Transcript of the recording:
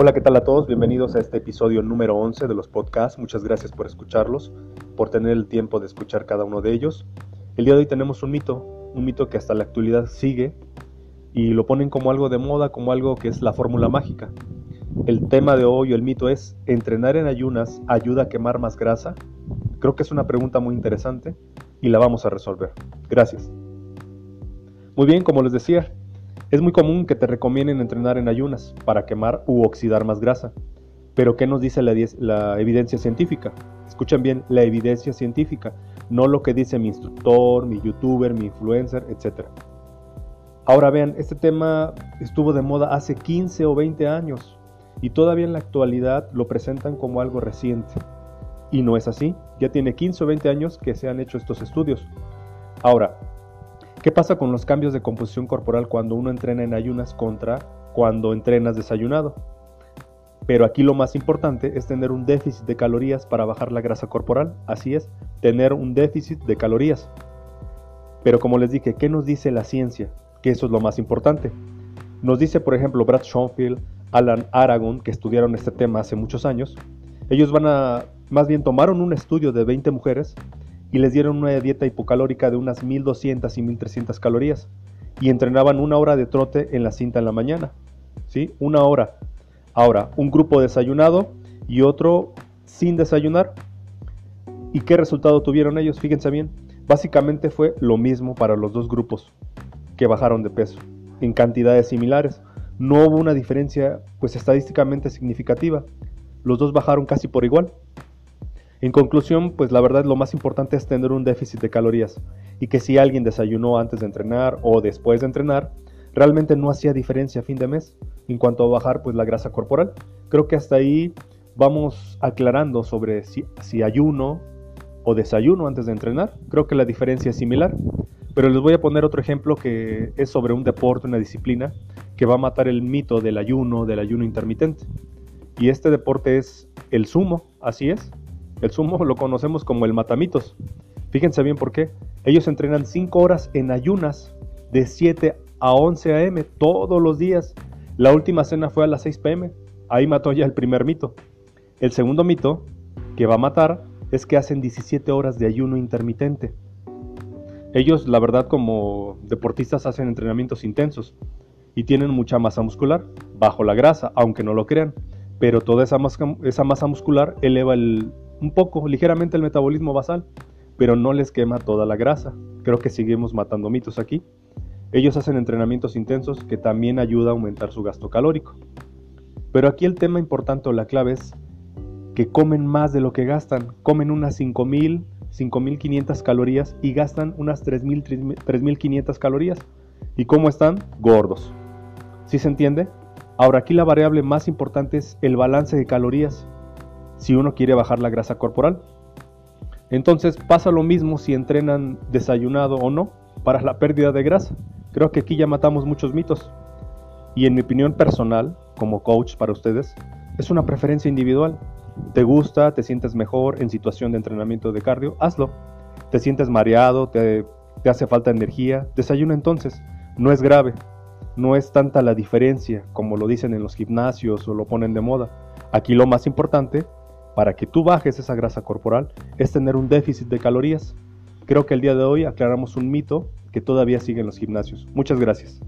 Hola, ¿qué tal a todos? Bienvenidos a este episodio número 11 de los podcasts. Muchas gracias por escucharlos, por tener el tiempo de escuchar cada uno de ellos. El día de hoy tenemos un mito, un mito que hasta la actualidad sigue y lo ponen como algo de moda, como algo que es la fórmula mágica. El tema de hoy, el mito es, ¿entrenar en ayunas ayuda a quemar más grasa? Creo que es una pregunta muy interesante y la vamos a resolver. Gracias. Muy bien, como les decía, es muy común que te recomienden entrenar en ayunas para quemar u oxidar más grasa. Pero ¿qué nos dice la, evidencia científica? Escuchen bien, la evidencia científica, no lo que dice mi instructor, mi youtuber, mi influencer, etc. Ahora vean, este tema estuvo de moda hace 15 o 20 años y todavía en la actualidad lo presentan como algo reciente. Y no es así, ya tiene 15 o 20 años que se han hecho estos estudios. Ahora, ¿Qué pasa con los cambios de composición corporal cuando uno entrena en ayunas contra cuando entrenas desayunado? Pero aquí lo más importante es tener un déficit de calorías para bajar la grasa corporal. Así es, tener un déficit de calorías. Pero como les dije, ¿qué nos dice la ciencia? Que eso es lo más importante. Nos dice, por ejemplo, Brad Schoenfield, Alan Aragon, que estudiaron este tema hace muchos años. Ellos van a, más bien tomaron un estudio de 20 mujeres y les dieron una dieta hipocalórica de unas 1200 y 1300 calorías y entrenaban una hora de trote en la cinta en la mañana. ¿Sí? Una hora. Ahora, un grupo desayunado y otro sin desayunar. ¿Y qué resultado tuvieron ellos? Fíjense bien. Básicamente fue lo mismo para los dos grupos que bajaron de peso, en cantidades similares. No hubo una diferencia pues estadísticamente significativa. Los dos bajaron casi por igual. En conclusión, pues la verdad lo más importante es tener un déficit de calorías y que si alguien desayunó antes de entrenar o después de entrenar, realmente no hacía diferencia fin de mes en cuanto a bajar pues la grasa corporal. Creo que hasta ahí vamos aclarando sobre si, si ayuno o desayuno antes de entrenar. Creo que la diferencia es similar. Pero les voy a poner otro ejemplo que es sobre un deporte, una disciplina que va a matar el mito del ayuno, del ayuno intermitente. Y este deporte es el sumo, así es. El sumo lo conocemos como el matamitos. Fíjense bien por qué. Ellos entrenan 5 horas en ayunas de 7 a 11 a.m. todos los días. La última cena fue a las 6 p.m. Ahí mató ya el primer mito. El segundo mito que va a matar es que hacen 17 horas de ayuno intermitente. Ellos, la verdad, como deportistas hacen entrenamientos intensos y tienen mucha masa muscular, bajo la grasa, aunque no lo crean, pero toda esa esa masa muscular eleva el, un poco, ligeramente el metabolismo basal, pero no les quema toda la grasa. Creo que seguimos matando mitos aquí. Ellos hacen entrenamientos intensos que también ayuda a aumentar su gasto calórico. Pero aquí el tema importante o la clave es que comen más de lo que gastan. Comen unas 5000, 5500 calorías y gastan unas 3000, 3500 calorías. ¿Y cómo están? Gordos. ¿Sí se entiende? Ahora aquí la variable más importante es el balance de calorías si uno quiere bajar la grasa corporal. Entonces pasa lo mismo si entrenan desayunado o no para la pérdida de grasa. Creo que aquí ya matamos muchos mitos. Y en mi opinión personal, como coach para ustedes, es una preferencia individual. ¿Te gusta? ¿Te sientes mejor en situación de entrenamiento de cardio? Hazlo. ¿Te sientes mareado? ¿Te, hace falta energía? Desayuna entonces. No es grave. No es tanta la diferencia como lo dicen en los gimnasios o lo ponen de moda. Aquí lo más importante para que tú bajes esa grasa corporal es tener un déficit de calorías. Creo que el día de hoy aclaramos un mito que todavía sigue en los gimnasios. Muchas gracias.